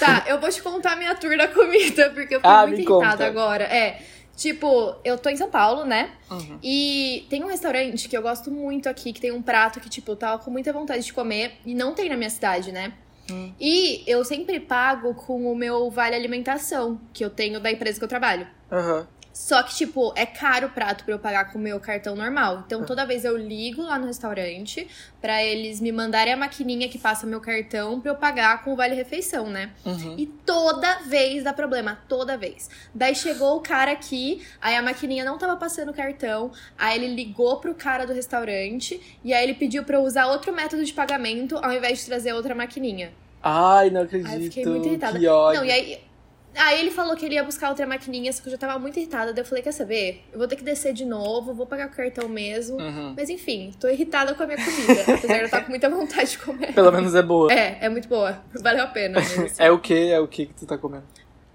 Tá, eu vou te contar a minha tour da comida, porque eu fiquei Ah, muito irritada conta. agora. É, tipo, eu tô em São Paulo, né? Uhum. E tem um restaurante que eu gosto muito aqui, que tem um prato que, tipo, eu tava com muita vontade de comer e não tem na minha cidade, né? Hum. E eu sempre pago com o meu vale alimentação, que eu tenho da empresa que eu trabalho. Aham. Só que, tipo, é caro o prato pra eu pagar com o meu cartão normal. Então, toda vez eu ligo lá no restaurante pra eles me mandarem a maquininha que passa meu cartão pra eu pagar com o vale refeição, né? Uhum. E toda vez dá problema, toda vez. Daí chegou o cara aqui, aí a maquininha não tava passando o cartão, aí ele ligou pro cara do restaurante e aí ele pediu pra eu usar outro método de pagamento ao invés de trazer outra maquininha. Ai, não acredito. Aí eu fiquei muito irritada. Que ódio. Não, e aí. Aí ele falou que ele ia buscar outra maquininha, só que eu já tava muito irritada. Daí eu falei, quer saber? Eu vou ter que descer de novo, vou pagar o cartão mesmo. Uhum. Mas enfim, tô irritada com a minha comida. apesar de eu estar com muita vontade de comer. Pelo menos é boa. É, é muito boa. Valeu a pena. mas- É o que? É o que que tu tá comendo?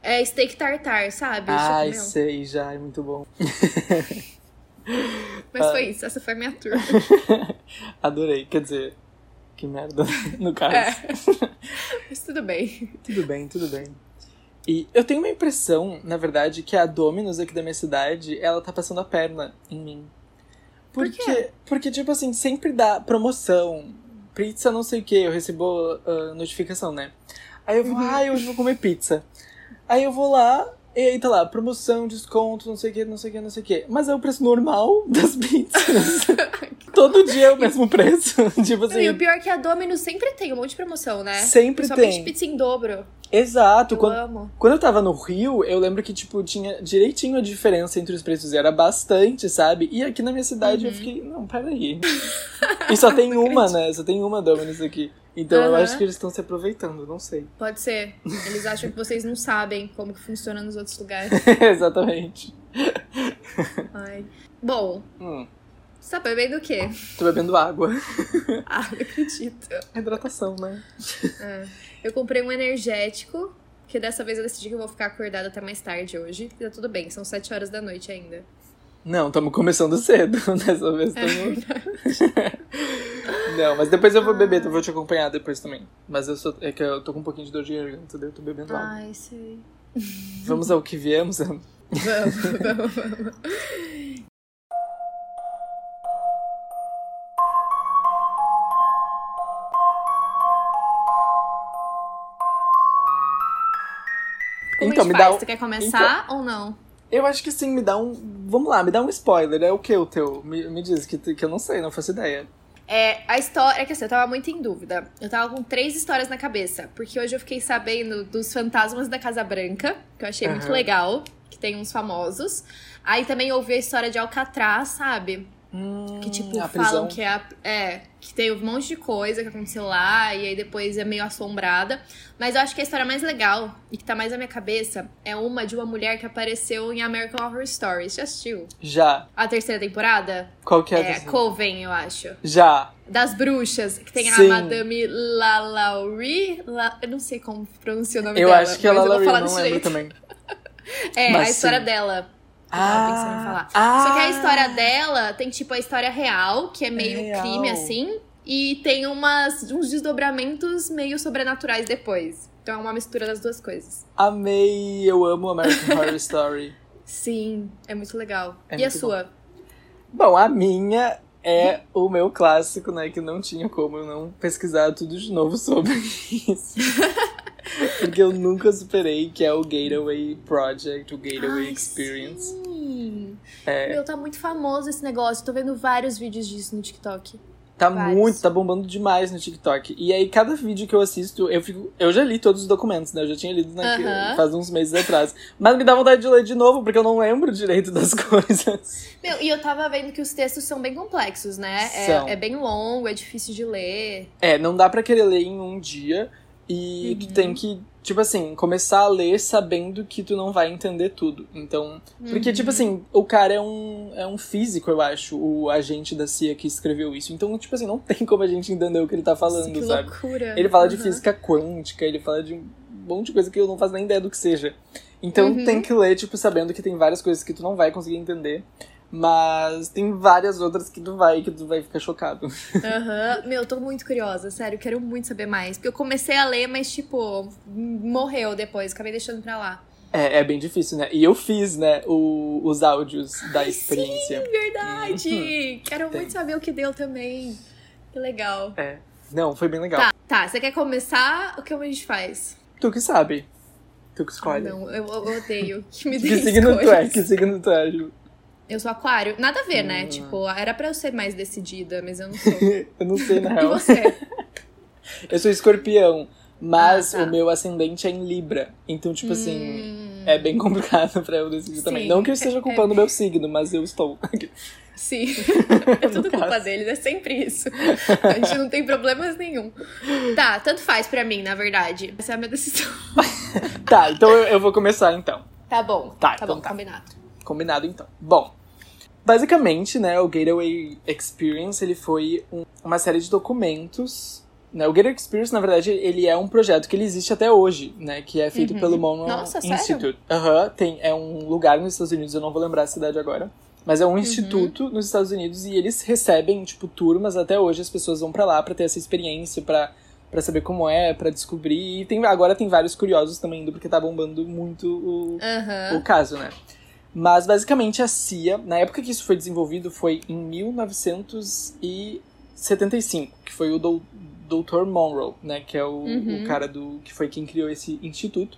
É steak tartar, sabe? Ai, sei já, é muito bom. Mas Ah. foi isso, essa foi a minha tour. Adorei, quer dizer, que merda, no caso. É. Mas tudo bem. Tudo bem, tudo bem. E eu tenho uma impressão, na verdade, que a Domino's aqui da minha cidade, ela tá passando a perna em mim. Por Porque, quê? porque tipo assim, sempre dá promoção, pizza não sei o que, eu recebo ah, notificação, né? Aí eu vou, Uhum. ai, hoje eu vou comer pizza. Aí eu vou lá, e aí tá lá, promoção, desconto, não sei o que, não sei o que, não sei o que. Mas é o preço normal das pizzas. Todo dia é o mesmo preço. tipo Não, e o assim, pior é que a Domino's sempre tem um monte de promoção, né? Sempre tem. pizza em dobro. Exato. Eu Quando, amo. Quando eu tava no Rio, eu lembro que, tipo, tinha direitinho a diferença entre os preços. e Era bastante, sabe? E aqui na minha cidade eu Uhum. fiquei, não, peraí. e só tem uma, né? Só tem uma Domino's aqui. Então eu Aham. acho que eles estão se aproveitando, não sei. Pode ser. Eles acham que vocês não sabem como que funciona nos outros lugares. Exatamente. Ai. Bom, Hum, você tá bebendo o quê? tô bebendo água. Ah, não acredito. Hidratação, né? É. Eu comprei um energético, que dessa vez eu decidi que eu vou ficar acordada até mais tarde hoje. E tá tudo bem, são 7 horas da noite ainda. Não, estamos começando cedo. Dessa vez É estamos. não, mas depois eu vou beber, eu vou te acompanhar depois também. Mas eu sou, é que eu tô com um pouquinho de dor de garganta, daí eu tô bebendo água. Ai, sei. Vamos ao que viemos, Ana? Vamos, vamos, vamos. Como Então, a gente me faz? dá um- Você quer começar ou não? Eu acho que sim, me dá um. Vamos lá, me dá um spoiler. É o que o teu? Me, me diz, que, que eu não sei, não faço ideia. É, a história. É que assim, eu tava muito em dúvida. Eu tava com três histórias na cabeça. Porque hoje eu fiquei sabendo dos fantasmas da Casa Branca, que eu achei muito Aham. legal, que tem uns famosos. Aí também ouvi a história de Alcatraz, sabe? Hum, Que, tipo, falam prisão. que é, a- é. Que tem um monte de coisa que aconteceu lá, e aí depois é meio assombrada. Mas eu acho que a história mais legal, e que tá mais na minha cabeça, é uma de uma mulher que apareceu em American Horror Stories. Já assistiu? Já. A terceira temporada? Qual que é, É, Coven, eu acho. Já. Das bruxas, que tem Sim. a Madame Lalaurie. La... Eu não sei como pronuncia o nome Eu dela. acho que é eu Lalaurie, falar não lembro também. É, Mas a história sim. dela. Eu tava pensando em falar. ah, Só que a história dela tem, tipo, a história real, que é meio real. crime, assim. E tem umas, uns desdobramentos meio sobrenaturais depois. Então é uma mistura das duas coisas. Amei, eu amo American Horror Story. Sim, é muito legal. É e a muito sua? Bom, a minha é o meu clássico, né? Que não tinha como eu não pesquisar tudo de novo sobre isso. Porque eu nunca superei, que é o Gateway Project, o Gateway Ai, Experience. Sim. É. Meu, tá muito famoso esse negócio. Tô vendo vários vídeos disso no TikTok. Tá Vários. muito, tá bombando demais no TikTok. E aí, cada vídeo que eu assisto, eu fico. Eu já li todos os documentos, né? Eu já tinha lido naquele, Aham. faz uns meses atrás. Mas me dá vontade de ler de novo, porque eu não lembro direito das coisas. Meu, e eu tava vendo que os textos são bem complexos, né? São. É, é bem longo, é difícil de ler. É, não dá pra querer ler em um dia. E tu Uhum. tem que, tipo assim, começar a ler sabendo que tu não vai entender tudo. Então. Porque, Uhum. tipo assim, o cara é um, é um físico, eu acho, o agente da CIA que escreveu isso. Então, tipo assim, não tem como a gente entender o que ele tá falando, que sabe? loucura. Ele fala de Uhum. física quântica, ele fala de um monte de coisa que eu não faço nem ideia do que seja. Então Uhum. tem que ler, tipo, sabendo que tem várias coisas que tu não vai conseguir entender. Mas tem várias outras que tu vai, que tu vai ficar chocado. Aham. Meu, eu tô muito curiosa, sério, quero muito saber mais. Porque eu comecei a ler, mas, tipo, morreu depois, acabei deixando pra lá. É, é bem difícil, né? E eu fiz, né, o- os áudios da Ai, experiência. Sim, verdade! Uhum. Quero Tem. muito saber o que deu também. Que legal. É. Não, foi bem legal. Tá, tá, você quer começar? O que a gente faz? Tu que sabe. Tu que Ah, escolhe. não, eu, eu odeio que me dê que signo tu é? Que signo tu é, Ju? Eu sou aquário. Nada a ver, né? Hum. Tipo, era pra eu ser mais decidida, mas eu não sou. Eu não sei, na e real. você? Eu sou escorpião, mas Ah, tá. o meu ascendente é em Libra. Então, tipo assim, Hum, é bem complicado pra eu decidir também. Sim, Não que eu esteja culpando o meu signo, mas eu estou. Sim. É tudo culpa caso. deles, é sempre isso. A gente não tem problemas nenhum. Tá, tanto faz pra mim, na verdade. Essa é a minha decisão. tá, então eu, eu vou começar então. Tá bom. Tá, tá então bom, tá. combinado. Combinado então. Bom, basicamente, né, o Gateway Experience, ele foi um- uma série de documentos, né? O Gateway Experience, na verdade, ele é um projeto que ele existe até hoje, né, que é feito Uhum. pelo Mono Nossa? Institute. Aham, tem é um lugar nos Estados Unidos, eu não vou lembrar a cidade agora. Mas Uhum. é um instituto nos Estados Unidos e eles recebem, tipo, turmas até hoje, as pessoas vão pra lá pra ter essa experiência, pra para saber como é, pra descobrir. E tem, agora tem vários curiosos também indo, porque tá bombando muito o, o caso, né? Mas basicamente a CIA, na época que isso foi desenvolvido, foi em 1975, que foi o Dr. Monroe, né? Que é o, Uhum. o cara do que foi quem criou esse instituto.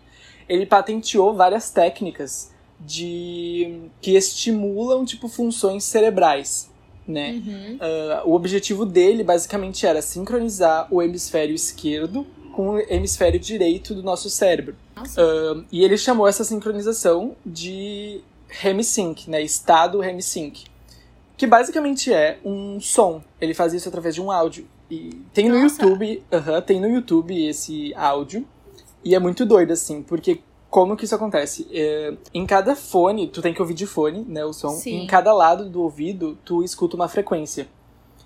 Ele patenteou várias técnicas de que estimulam tipo funções cerebrais, né? Uhum. Ah, o objetivo dele basicamente era sincronizar o hemisfério esquerdo com o hemisfério direito do nosso cérebro. Um, e ele chamou essa sincronização de Hemisync, né? Estado Hemisync. Que basicamente é um som. Ele faz isso através de um áudio. E tem no Nossa. YouTube, aham, tem no YouTube esse áudio. E é muito doido, assim, porque como que isso acontece? É, em cada fone, tu tem que ouvir de fone, né, o som. Sim. Em cada lado do ouvido, tu escuta uma frequência.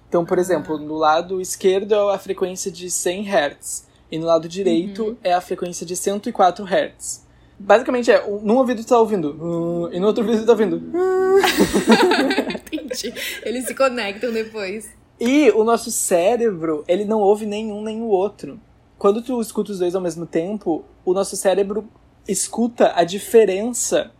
Então, por Ah. exemplo, no lado esquerdo é a frequência de 100 Hz. E no lado direito Uhum. é a frequência de 104 Hz. Basicamente é, um- num ouvido tu tá ouvindo, "Uh", e no outro ouvido tu tá ouvindo. "Uh". Entendi. Eles se conectam depois. E o nosso cérebro, ele não ouve nenhum nem o outro. Quando tu escuta os dois ao mesmo tempo, o nosso cérebro escuta a diferença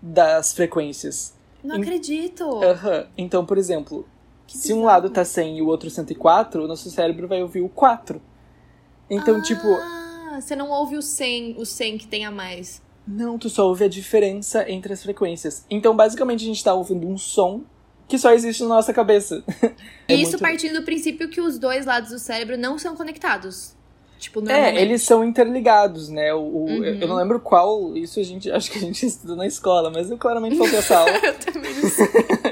das frequências. Não acredito. Aham. Então, por exemplo, Que se um bizarro. lado tá 100 e o outro 104, o nosso cérebro vai ouvir o 4. Então, tipo, Ah, você não ouve o 100, o 100 que tem a mais. não, tu só ouve a diferença entre as frequências. Então, basicamente, a gente tá ouvindo um som que só existe na nossa cabeça. É Isso muito- partindo do princípio que os dois lados do cérebro não são conectados. Tipo. É, eles são interligados, né? O, o- Uhum. eu, eu não lembro qual, isso a gente, acho que a gente estuda na escola, mas eu claramente faltei essa aula. Eu também não sei.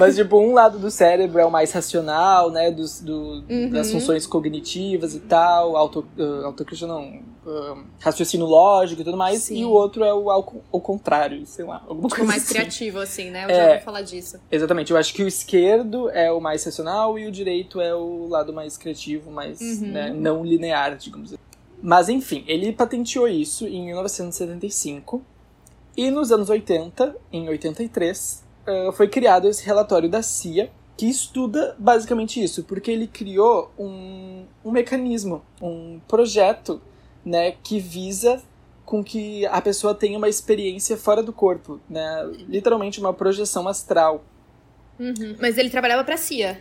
Mas, tipo, um lado do cérebro é o mais racional, né? Dos, do, Uhum. Das funções cognitivas e tal, auto, uh, autocrítica não, uh, raciocínio lógico e tudo mais. Sim. E o outro é o ao, ao contrário, sei lá, alguma Tipo, coisa mais assim. criativo, assim, né? Eu É. já ouvi falar disso. Exatamente, eu acho que o esquerdo é o mais racional e o direito é o lado mais criativo, mais Uhum. né, não linear, digamos assim. Mas enfim, ele patenteou isso em 1975 e nos anos 80, em 83, eh, foi criado esse relatório da CIA que estuda basicamente isso, porque ele criou um, um mecanismo, um projeto né, que visa com que a pessoa tenha uma experiência fora do corpo, né? Literalmente uma projeção astral. Uhum. Mas ele trabalhava pra CIA.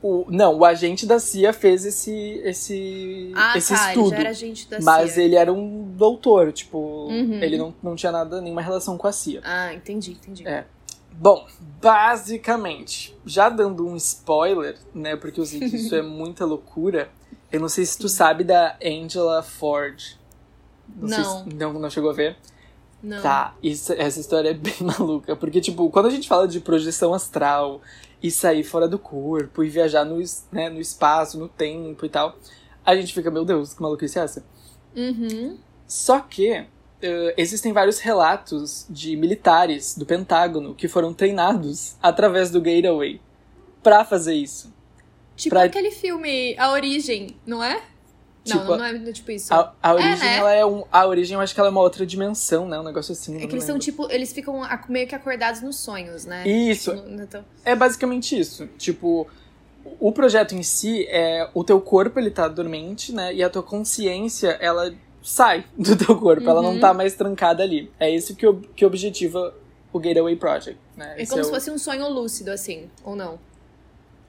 O, não, o agente da CIA fez esse, esse, Ah, esse tá. estudo. Ele era agente da mas CIA. ele era um doutor, tipo, Uhum. ele não, não tinha nada, nenhuma relação com a CIA. Ah, entendi, entendi. É. Bom, basicamente, já dando um spoiler, né, porque eu sei que isso é muita loucura, eu não sei se tu sabe da Angela Ford. sei Não. se- não, não chegou a ver? Não. Tá, isso, essa história é bem maluca. Porque, tipo, quando a gente fala de projeção astral e sair fora do corpo e viajar no, né, no espaço, no tempo e tal, a gente fica, meu Deus, que maluquice é essa? Uhum. Só que eh, existem vários relatos de militares do Pentágono que foram treinados através do Gateway pra fazer isso. Tipo Pra- aquele filme A Origem, não é? Não, Tipo, não é tipo isso. A, a origem, né? ela é um. A origem eu acho que ela é uma outra dimensão, né? Um negócio assim. É não que eles são tipo, eles ficam meio que acordados nos sonhos, né? Isso, Não- não tão- É basicamente isso. Tipo, o projeto em si é o teu corpo ele tá dormente, né? E a tua consciência ela sai do teu corpo, ela não Uhum. tá mais trancada ali. É isso que, ob- que objetiva o Gateway Project, né? É Esse como é se o- fosse um sonho lúcido, assim, ou não?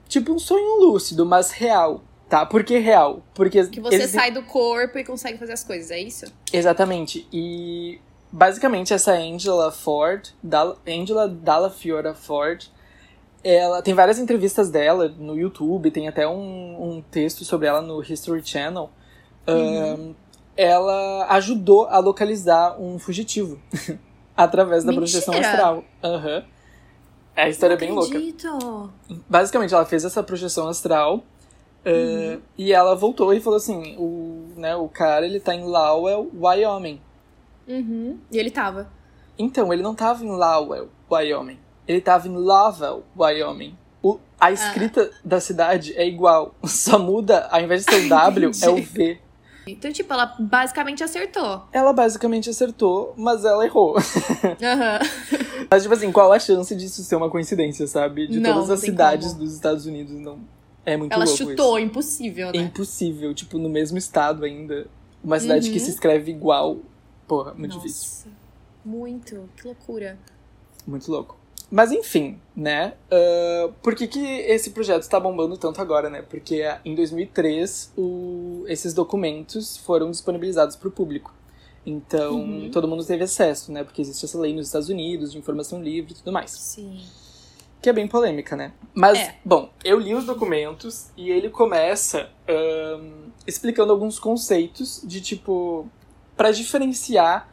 tipo um sonho lúcido, mas real, tá? Por que real? Porque Que você existem- sai do corpo e consegue fazer as coisas, é isso? Exatamente. E basicamente essa Angela Ford, Dal- Angela Dalla Fiora Ford, ela tem várias entrevistas dela no YouTube, tem até um, um texto sobre ela no History Channel. Ahn, ela ajudou a localizar um fugitivo através da projeção Mentira! astral. Aham. A história é bem louca. acredito. Basicamente, ela fez essa projeção astral eh, e ela voltou e falou assim: o, né, o cara ele tá em Lowell, Wyoming. Uhum. E ele tava. Então, ele não tava em Lowell, Wyoming. Ele tava em Lovell, Wyoming. O- a escrita da cidade é igual, só muda, ao invés de ser o W, é o V. Então, tipo, ela basicamente acertou. Ela basicamente acertou, mas ela errou. Aham. Mas, tipo assim, qual a chance disso ser uma coincidência, sabe? De Não, todas as cidades como. dos Estados Unidos, não. É muito Ela louco chutou, isso. impossível, É né? impossível, tipo, no mesmo estado ainda. Uma cidade que Uhum. se escreve igual. Porra, muito Nossa, difícil. Muito. Que loucura. Muito louco. Mas enfim, né? ah, por que, que esse projeto está bombando tanto agora, né? Porque ah, em 2003 o- esses documentos foram disponibilizados para o público. Então Uhum. todo mundo teve acesso, né? Porque existe essa lei nos Estados Unidos de informação livre e tudo mais. Sim. Que é bem polêmica, né? Mas, É. bom, eu li os documentos e ele começa ahn, explicando alguns conceitos de tipo. para diferenciar ah,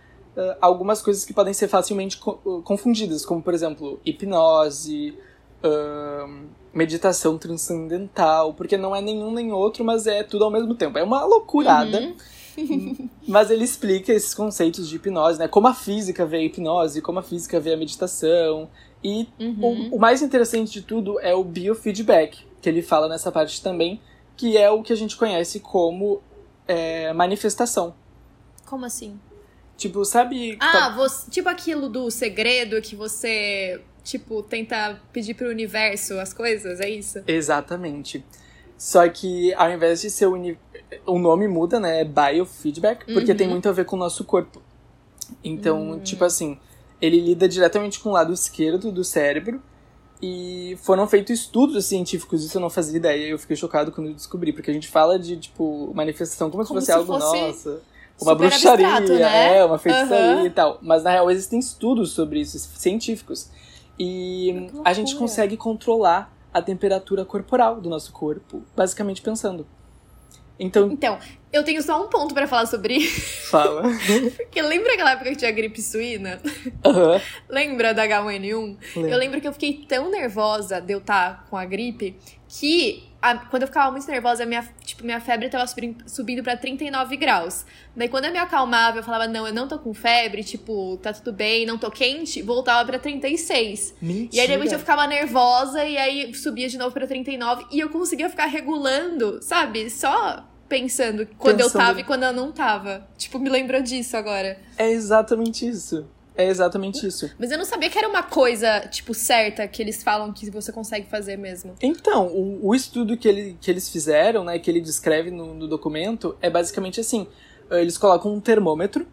algumas coisas que podem ser facilmente uh, confundidas, como, por exemplo, hipnose, ahn, meditação transcendental, porque não é nenhum nem outro, mas é tudo ao mesmo tempo. É uma loucurada. Uhum. Mas ele explica esses conceitos de hipnose, né? Como a física vê a hipnose, como a física vê a meditação. E Uhum. o, o mais interessante de tudo é o biofeedback, que ele fala nessa parte também, que é o que a gente conhece como é, manifestação. Como assim? Tipo, sabe. Ah, você, tipo aquilo do segredo que você, tipo, tenta pedir pro universo as coisas, é isso? Exatamente. Só que ao invés de ser o, uni- o nome muda, né? É biofeedback, porque Uhum. tem muito a ver com o nosso corpo. Então, Hum. tipo assim, ele lida diretamente com o lado esquerdo do cérebro. E foram feitos estudos científicos, isso eu não fazia ideia, eu fiquei chocado quando eu descobri, porque a gente fala de, tipo, manifestação como, Como se se fosse algo, fosse nossa, uma super bruxaria, abstrato, né? é, uma feitiçaria Aham. e tal. Mas na real existem estudos sobre isso, científicos. E a gente consegue controlar a temperatura corporal do nosso corpo, basicamente pensando. Então, Então, eu tenho só um ponto pra falar sobre isso. fala. Porque lembra aquela época que tinha gripe suína? Aham. Lembra da H1N1? Lembro. Eu lembro que eu fiquei tão nervosa de eu estar com a gripe que a- quando eu ficava muito nervosa, minha, tipo, minha febre tava subindo, subindo pra 39 graus. Daí quando eu me acalmava, eu falava, não, eu não tô com febre, tipo, tá tudo bem, não tô quente, voltava pra 36. Mentira. E aí depois eu ficava nervosa e aí subia de novo pra 39 e eu conseguia ficar regulando, sabe? Só pensando quando eu Pensando- tava e quando eu não tava. Tipo, me lembrou disso agora. É exatamente isso. É exatamente isso. Mas eu não sabia que era uma coisa, tipo, certa que eles falam que você consegue fazer mesmo. Então, o, o estudo que, ele, que eles fizeram, né, que ele descreve no, no documento, é basicamente assim: eh, eles colocam um termômetro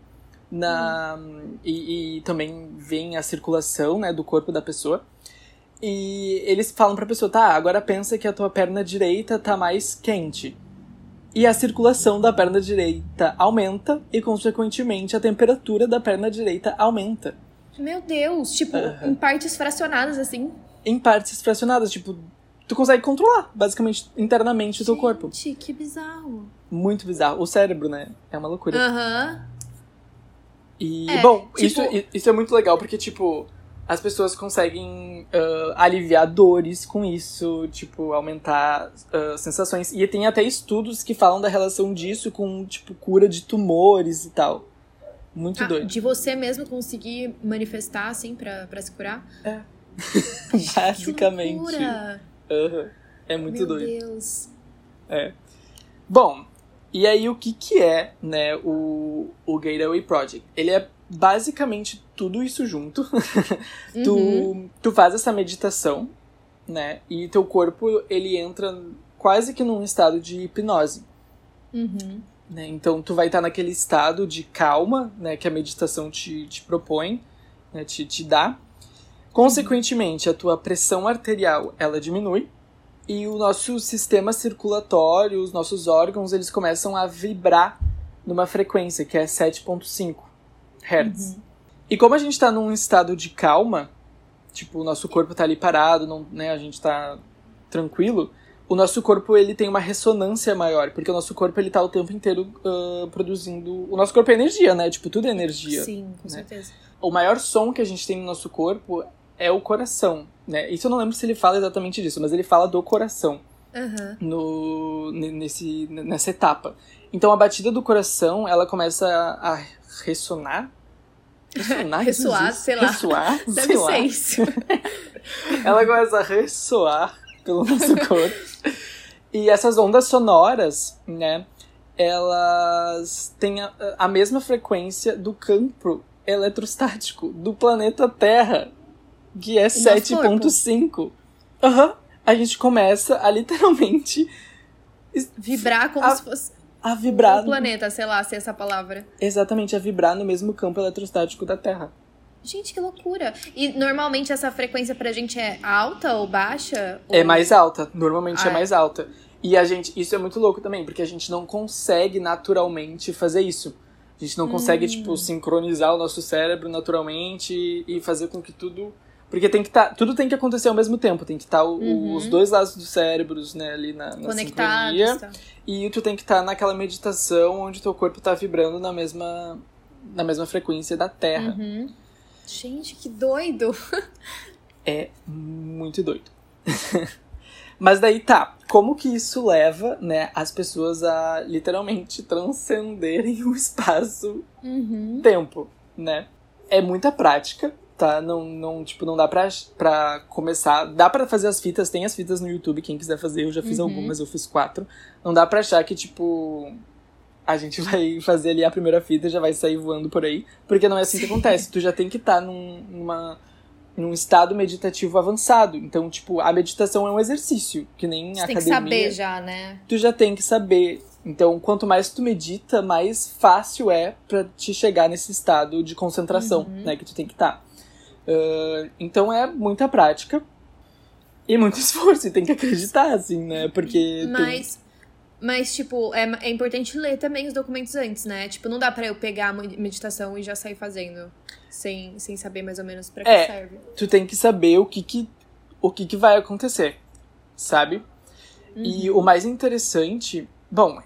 na e, e também veem a circulação, né, do corpo da pessoa. E eles falam pra pessoa, tá, agora pensa que a tua perna direita tá mais quente. E a circulação da perna direita aumenta e, consequentemente, a temperatura da perna direita aumenta. Meu Deus, tipo, Aham. em partes fracionadas, assim. Em partes fracionadas, tipo, tu consegue controlar, basicamente, internamente o teu corpo. Gente, que bizarro. Muito bizarro. O cérebro, né? É uma loucura. Aham. E, É, bom, tipo- isso, isso é muito legal porque, tipo, as pessoas conseguem ah, aliviar dores com isso, tipo, aumentar ah, sensações. E tem até estudos que falam da relação disso com, tipo, cura de tumores e tal. Muito Ah, doido. de você mesmo conseguir manifestar, assim, pra, pra se curar? Basicamente. Que loucura. Aham. É muito Meu doido. Deus. Bom, E aí, o que que é, né, o, o Gateway Project? Ele é basicamente tudo isso junto. tu, Uhum. tu faz essa meditação, né, e teu corpo, ele entra quase que num estado de hipnose. Uhum. né? Então tu vai estar naquele estado de calma, né, que a meditação te, te propõe, né, te, te dá. Consequentemente, a tua pressão arterial ela diminui e o nosso sistema circulatório, os nossos órgãos, eles começam a vibrar numa frequência que é 7.5 Hz. E como a gente está num estado de calma, tipo, o nosso corpo tá ali parado, não, né, a gente tá tranquilo, o nosso corpo ele tem uma ressonância maior, porque o nosso corpo ele tá o tempo inteiro ah, produzindo. O nosso corpo é energia, né? Tipo, tudo é energia. Sim, com né? certeza. O maior som que a gente tem no nosso corpo é o coração, né? Isso eu não lembro se ele fala exatamente disso, mas ele fala do coração Aham. no, ne- nesse, nessa etapa. Então a batida do coração, ela começa a ressonar. Ressonar? Ressoar, sei lá. Ressoar? Deve sei lá. isso. Ela começa a ressoar pelo nosso corpo. E essas ondas sonoras, né, elas têm a, a mesma frequência do campo eletrostático do planeta Terra, que é nosso 7.5. Aham. A gente começa a literalmente Vibrar como A- se fosse a vibrar. um planeta, sei lá, se é essa palavra. Exatamente, a vibrar no mesmo campo eletrostático da Terra. Gente, que loucura. E normalmente essa frequência pra gente é alta ou baixa? É Ou- mais alta, normalmente Ah, é é. mais alta. E a gente, isso é muito louco também, porque a gente não consegue naturalmente fazer isso. A gente não consegue, tipo, sincronizar o nosso cérebro naturalmente e fazer com que tudo. Porque tem que tá, tudo tem que acontecer ao mesmo tempo. Tem que estar Uhum. os dois lados dos cérebros, né, ali na, na conectados. sincronia. Tá. E tu tem que estar naquela meditação onde teu corpo tá vibrando na mesma, na mesma frequência da Terra. Uhum. Gente, que doido. É muito doido. Mas daí tá, como que isso leva, né, as pessoas a literalmente transcenderem o espaço-tempo, Uhum. né? É muita prática, tá? Não, não, tipo, não dá pra, pra começar. Dá pra fazer as fitas, tem as fitas no YouTube, quem quiser fazer, eu já fiz Uhum. algumas, eu fiz quatro. Não dá pra achar que, tipo, a gente vai fazer ali a primeira fita e já vai sair voando por aí, porque não é assim que acontece. Tu já tem que estar num, numa, num estado meditativo avançado. Então, tipo, a meditação é um exercício, que nem Você a tem que academia. saber já, né? Tu já tem que saber. Então, quanto mais tu medita, mais fácil é pra te chegar nesse estado de concentração, Uhum. né, que tu tem que estar. Então é muita prática e muito esforço, e tem que acreditar, assim, né? Porque tem- Mas, mas tipo, é, é importante ler também os documentos antes, né? Tipo, não dá pra eu pegar a meditação e já sair fazendo. Sem, sem saber mais ou menos pra que É. serve. tu tem que saber o que que, o que, que vai acontecer, sabe? E Uhum. o mais interessante, bom,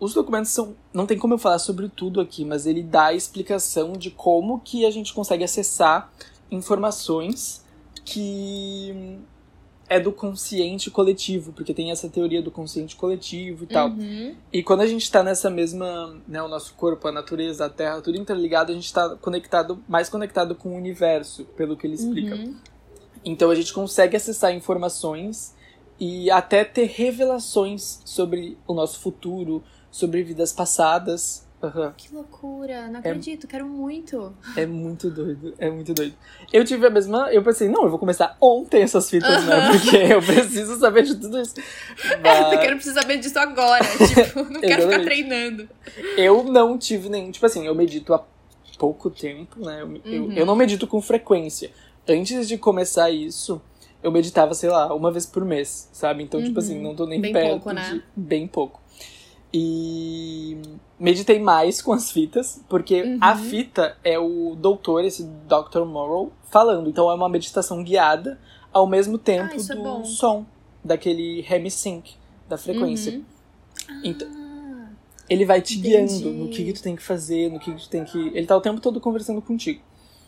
os documentos são, não tem como eu falar sobre tudo aqui, mas ele dá a explicação de como que a gente consegue acessar informações que é do consciente coletivo, porque tem essa teoria do consciente coletivo e tal. Uhum. E quando a gente tá nessa mesma, né, o nosso corpo, a natureza, a terra, tudo interligado, a gente tá conectado, mais conectado com o universo, pelo que ele explica. Uhum. Então a gente consegue acessar informações e até ter revelações sobre o nosso futuro, sobre vidas passadas. Aham. Que loucura, não acredito, quero muito. É muito doido, é muito doido. Eu tive a mesma. Eu pensei, não, eu vou começar ontem essas fitas, né? Porque eu preciso saber de tudo isso. Eu Mas quero precisar saber disso agora. Tipo, não quero ficar treinando. eu não tive nenhum. Tipo assim, eu medito há pouco tempo, né? Eu, eu, Uhum. eu não medito com frequência. Antes de começar isso, eu meditava, sei lá, uma vez por mês, sabe? Então, tipo Uhum. assim, não tô nem Bem perto pouco, né? de. Bem pouco. E meditei mais com as fitas, porque Uhum. a fita é o doutor, esse Dr. Morrow, falando. Então é uma meditação guiada ao mesmo tempo Ah, isso é do bom. som, daquele hemi-sync, da frequência. Uhum. Então, Ah, ele vai te Entendi. guiando no que, que tu tem que fazer, no que, que tu tem que. Ele tá o tempo todo conversando contigo.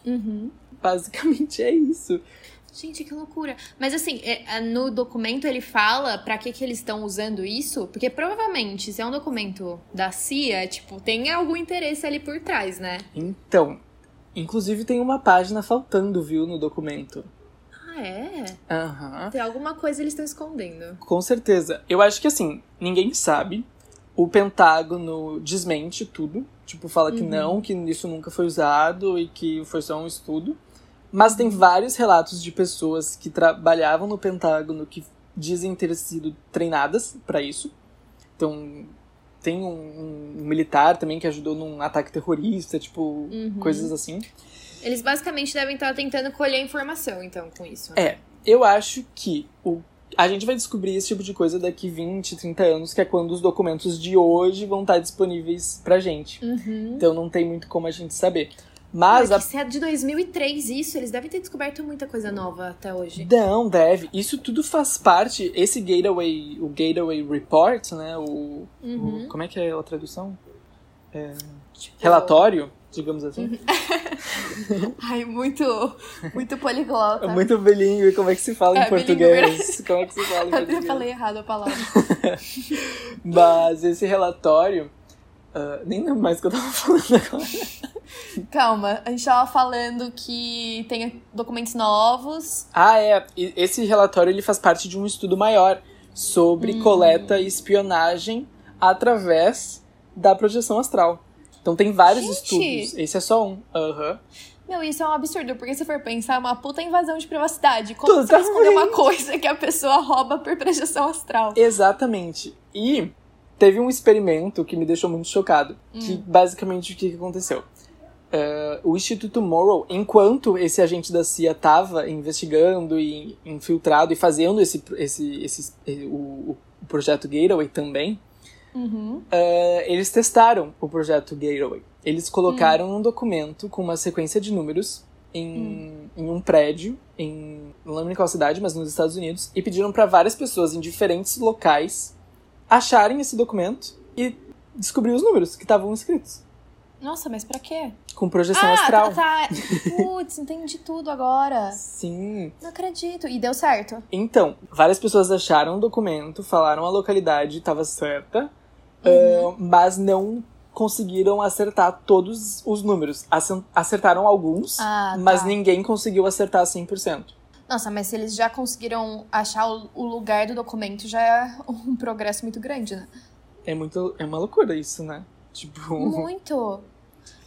uhum. Basicamente é isso. Gente, que loucura. Mas assim, é- é, no documento ele fala pra que, que eles estão usando isso? Porque provavelmente, se é um documento da CIA, tipo, tem algum interesse ali por trás, né? Então, inclusive tem uma página faltando, viu, no documento. Ah, é? Aham. Tem alguma coisa eles estão escondendo. Com certeza. Eu acho que assim, ninguém sabe, O Pentágono desmente tudo. Tipo, fala que Uhum. não, que isso nunca foi usado e que foi só um estudo. Mas tem vários relatos de pessoas que trabalhavam no Pentágono que dizem ter sido treinadas pra isso. Então, tem um, um militar também que ajudou num ataque terrorista, tipo, Uhum. coisas assim. Eles basicamente devem estar tentando colher informação, então, com isso. É, eu acho que o, a gente vai descobrir esse tipo de coisa daqui 20, 30 anos, que é quando os documentos de hoje vão estar disponíveis pra gente. Uhum. Então não tem muito como a gente saber. Mas a se é de 2003 isso, eles devem ter descoberto muita coisa nova até hoje. Não, deve. Isso tudo faz parte. Esse Gateway, o Gateway Report, né? O, Uhum. o- como é que é a tradução? Tipo, Relatório, digamos assim. Ai, muito, muito poliglota. É muito bilíngue. Como é que se fala É, em português? Como é que se fala em Eu português? falei errado a palavra. Mas esse relatório. Ah, nem lembro mais o que eu tava falando agora. Calma, a gente tava falando que tem documentos novos. Ah, é. Esse relatório ele faz parte de um estudo maior sobre coleta e espionagem através da projeção astral. Então tem vários Gente! estudos. Esse é só um. Aham. Meu, isso é um absurdo, porque se for pensar, é uma puta invasão de privacidade. Como você Totalmente. esconder uma coisa que a pessoa rouba por projeção astral? Exatamente. E teve um experimento que me deixou muito chocado. Que Hum. basicamente o que que aconteceu? Eh, o Instituto Morrow, enquanto esse agente da CIA estava investigando e infiltrado e fazendo esse, esse, esse, o, o projeto Gateway também, Uhum. eh, eles testaram o projeto Gateway. Eles colocaram um documento com uma sequência de números em, em um prédio, em, não lembro em qual cidade, mas nos Estados Unidos, e pediram para várias pessoas em diferentes locais acharem esse documento e descobrir os números que estavam escritos. Nossa, mas pra quê? Com projeção ah, astral. tá, tá. Putz, entendi tudo agora. Sim. Não acredito. E deu certo. Então, várias pessoas acharam o documento, falaram a localidade, estava certa, Uhum. ah, mas não conseguiram acertar todos os números. Acertaram alguns, Ah, mas tá. ninguém conseguiu acertar 100%. Nossa, mas se eles já conseguiram achar o, lugar do documento, já é um progresso muito grande, né? É muito. É uma loucura isso, né? Tipo. Muito.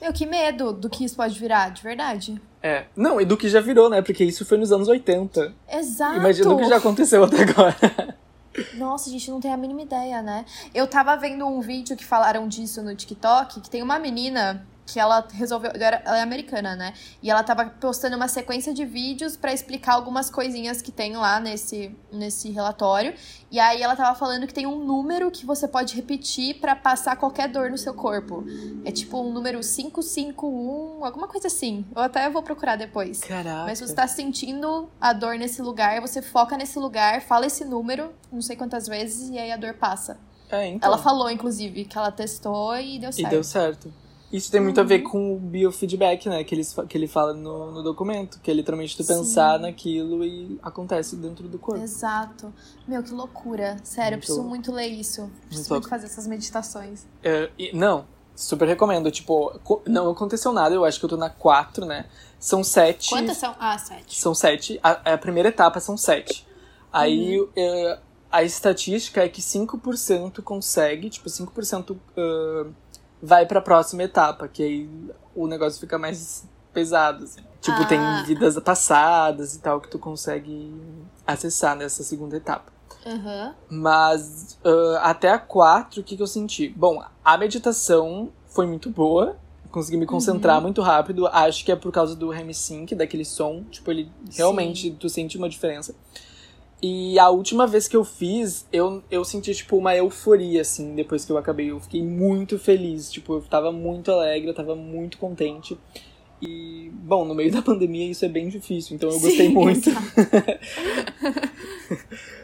Meu, que medo do que isso pode virar, de verdade. É. Não, e do que já virou, né? Porque isso foi nos anos 80. Exato. Imagina o que já aconteceu até agora. Nossa, a gente não tem a mínima ideia, né? Eu tava vendo um vídeo que falaram disso no TikTok, que tem uma menina que ela resolveu. Ela é americana, né? E ela tava postando uma sequência de vídeos pra explicar algumas coisinhas que tem lá nesse, nesse relatório. E aí ela tava falando que tem um número que você pode repetir pra passar qualquer dor no seu corpo. É tipo um número 551, alguma coisa assim. Eu até vou procurar depois. Caraca. Mas você tá sentindo a dor nesse lugar, você foca nesse lugar, fala esse número, não sei quantas vezes, e aí a dor passa. É, então. Ela falou, inclusive, que ela testou e deu E certo. deu certo. Isso tem muito a ver Uhum. com o biofeedback, né? Que ele, que ele fala no, no documento. Que é literalmente tu Sim. pensar naquilo e acontece dentro do corpo. Exato. Meu, que loucura. Sério, eu Muito preciso louco. muito ler isso. Preciso Muito muito, fazer essas meditações. É, e- não, super recomendo. Tipo, não aconteceu nada, eu acho que eu tô na 4, né? São sete. Quantas são? Ah, sete. São sete. A, a primeira etapa são sete. Aí Uhum. é, a estatística é que 5% consegue, tipo, 5% ah, vai pra próxima etapa, que aí o negócio fica mais pesado, assim. Tipo, Ah. tem vidas passadas e tal que tu consegue acessar nessa segunda etapa. Aham. Mas ah, até a 4, o que, que eu senti? Bom, a meditação foi muito boa. Consegui me concentrar muito rápido. Acho que é por causa do REM Sync, daquele som. Tipo, ele realmente, tu sente uma diferença. E a última vez que eu fiz, eu, eu senti, tipo, uma euforia, assim, depois que eu acabei. Eu fiquei muito feliz. Tipo, eu tava muito alegre, eu tava muito contente. E, bom, no meio da pandemia isso é bem difícil, então eu gostei Sim, muito.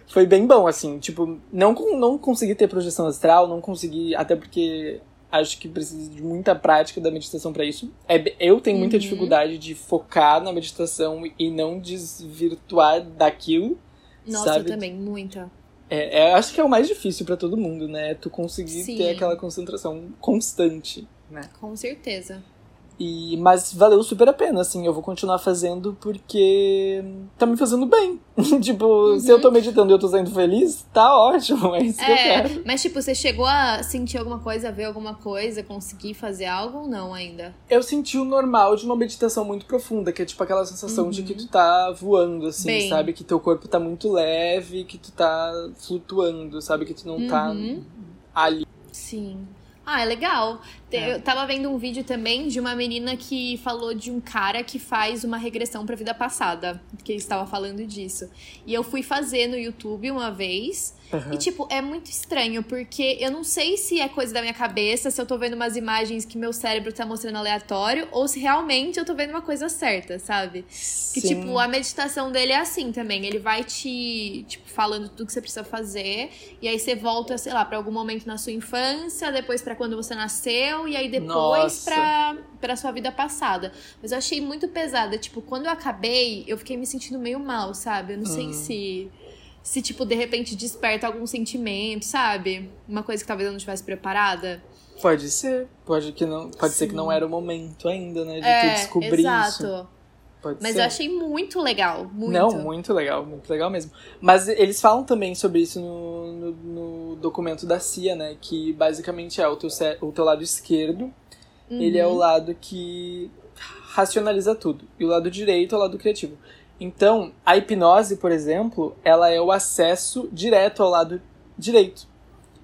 Foi bem bom, assim, tipo, não, não consegui ter projeção astral, não consegui, até porque acho que precisa de muita prática da meditação pra isso. É, eu tenho muita Uhum. dificuldade de focar na meditação e não desvirtuar daquilo. Nossa, Sabe? eu também, muita. É, é- acho que é o mais difícil pra todo mundo, né? Tu conseguir Sim. ter aquela concentração constante, né? Com certeza. E, mas valeu super a pena, assim, eu vou continuar fazendo porque tá me fazendo bem. tipo, uhum. se eu tô meditando e eu tô sendo feliz, tá ótimo, é isso é, que eu é, quero. Mas, tipo, você chegou a sentir alguma coisa, ver alguma coisa, conseguir fazer algo ou não ainda? Eu senti o normal de uma meditação muito profunda, que é tipo aquela sensação uhum. de que tu tá voando, assim, bem. sabe? Que teu corpo tá muito leve, que tu tá flutuando, sabe? Que tu não tá uhum. tá ali. Sim. Ah, é legal. É. Eu tava vendo um vídeo também de uma menina que falou de um cara que faz uma regressão pra vida passada. Que ele estava falando disso. E eu fui fazer no YouTube uma vez. Uhum. E, tipo, é muito estranho, porque eu não sei se é coisa da minha cabeça, se eu tô vendo umas imagens que meu cérebro tá mostrando aleatório, ou se realmente eu tô vendo uma coisa certa, sabe? Sim. Que, tipo, a meditação dele é assim também. Ele vai te, tipo, falando tudo que você precisa fazer. E aí você volta, sei lá, pra algum momento na sua infância, depois para quando você nasceu, e aí depois pra, pra sua vida passada. Mas eu achei muito pesada. Tipo, quando eu acabei, eu fiquei me sentindo meio mal, sabe? Eu não hum. sei se se, tipo, de repente desperta algum sentimento, sabe? Uma coisa que talvez eu não estivesse preparada. Pode ser. Pode, que não, pode ser que não era o momento ainda, né? De é, tu descobrir exato. isso. Pode Mas ser. eu achei muito legal. Muito. Não, muito legal, muito legal mesmo. Mas eles falam também sobre isso no, no, no documento da CIA, né? Que basicamente é o teu, o teu lado esquerdo. Uhum. Ele é o uhum. lado que racionaliza tudo. E o lado direito é o lado criativo. Então, a hipnose, por exemplo, ela é o acesso direto ao lado direito.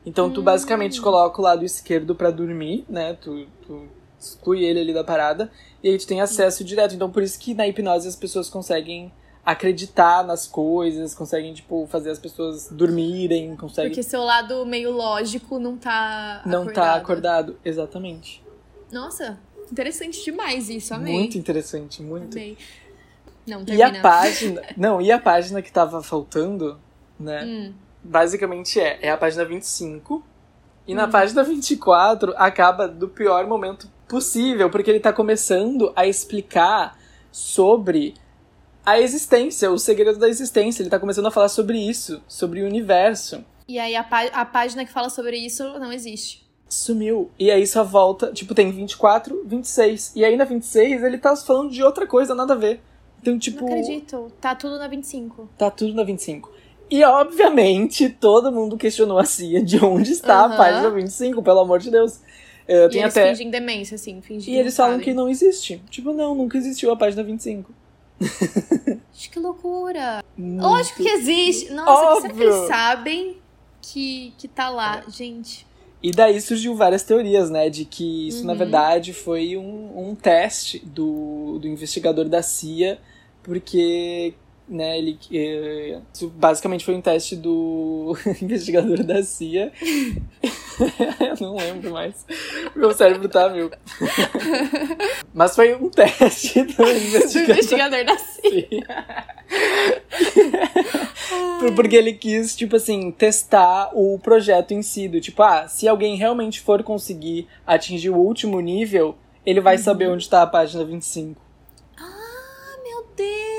Então, tu hum. basicamente coloca o lado esquerdo para dormir, né? Tu, tu, exclui ele ali da parada, e aí tu tem acesso direto. Então, por isso que na hipnose as pessoas conseguem acreditar nas coisas, conseguem, tipo, fazer as pessoas dormirem, conseguem... Porque seu lado meio lógico não tá Não tá acordado. tá acordado, exatamente. Nossa, interessante demais isso, amei. Muito interessante, muito. Amei. Não, E a página. Não, e a página que tava faltando, né? Hum. Basicamente é, é a página 25. E hum. na página 24 acaba do pior momento possível, porque ele tá começando a explicar sobre a existência, o segredo da existência. Ele tá começando a falar sobre isso, sobre o universo. E aí a, a página que fala sobre isso não existe. Sumiu. E aí só volta, tipo, tem 24, 26. E aí na 26 ele tá falando de outra coisa, nada a ver. Então, tipo. Não acredito. Tá tudo na 25. Tá tudo na 25. E, obviamente, todo mundo questionou a CIA de onde está uhum. a página 25, pelo amor de Deus. Eu e eles até... fingem demência, assim, fingem E eles falam sabem. que não existe. Tipo, não, nunca existiu a página 25. que loucura! Muito... Lógico que existe! Nossa, será que eles sabem que, que tá lá, é. gente? E daí surgiu várias teorias, né? De que isso, uhum. na verdade, foi um, um teste do, do investigador da CIA, porque né, ele eh, basicamente foi um teste do investigador da CIA. eu não lembro mais. Meu cérebro tá meu. Mas foi um teste do investigador, do investigador da CIA. Porque ele quis, tipo assim, testar o projeto em si. Do, tipo, ah, se alguém realmente for conseguir atingir o último nível, ele vai uhum. saber onde tá a página 25. Deus!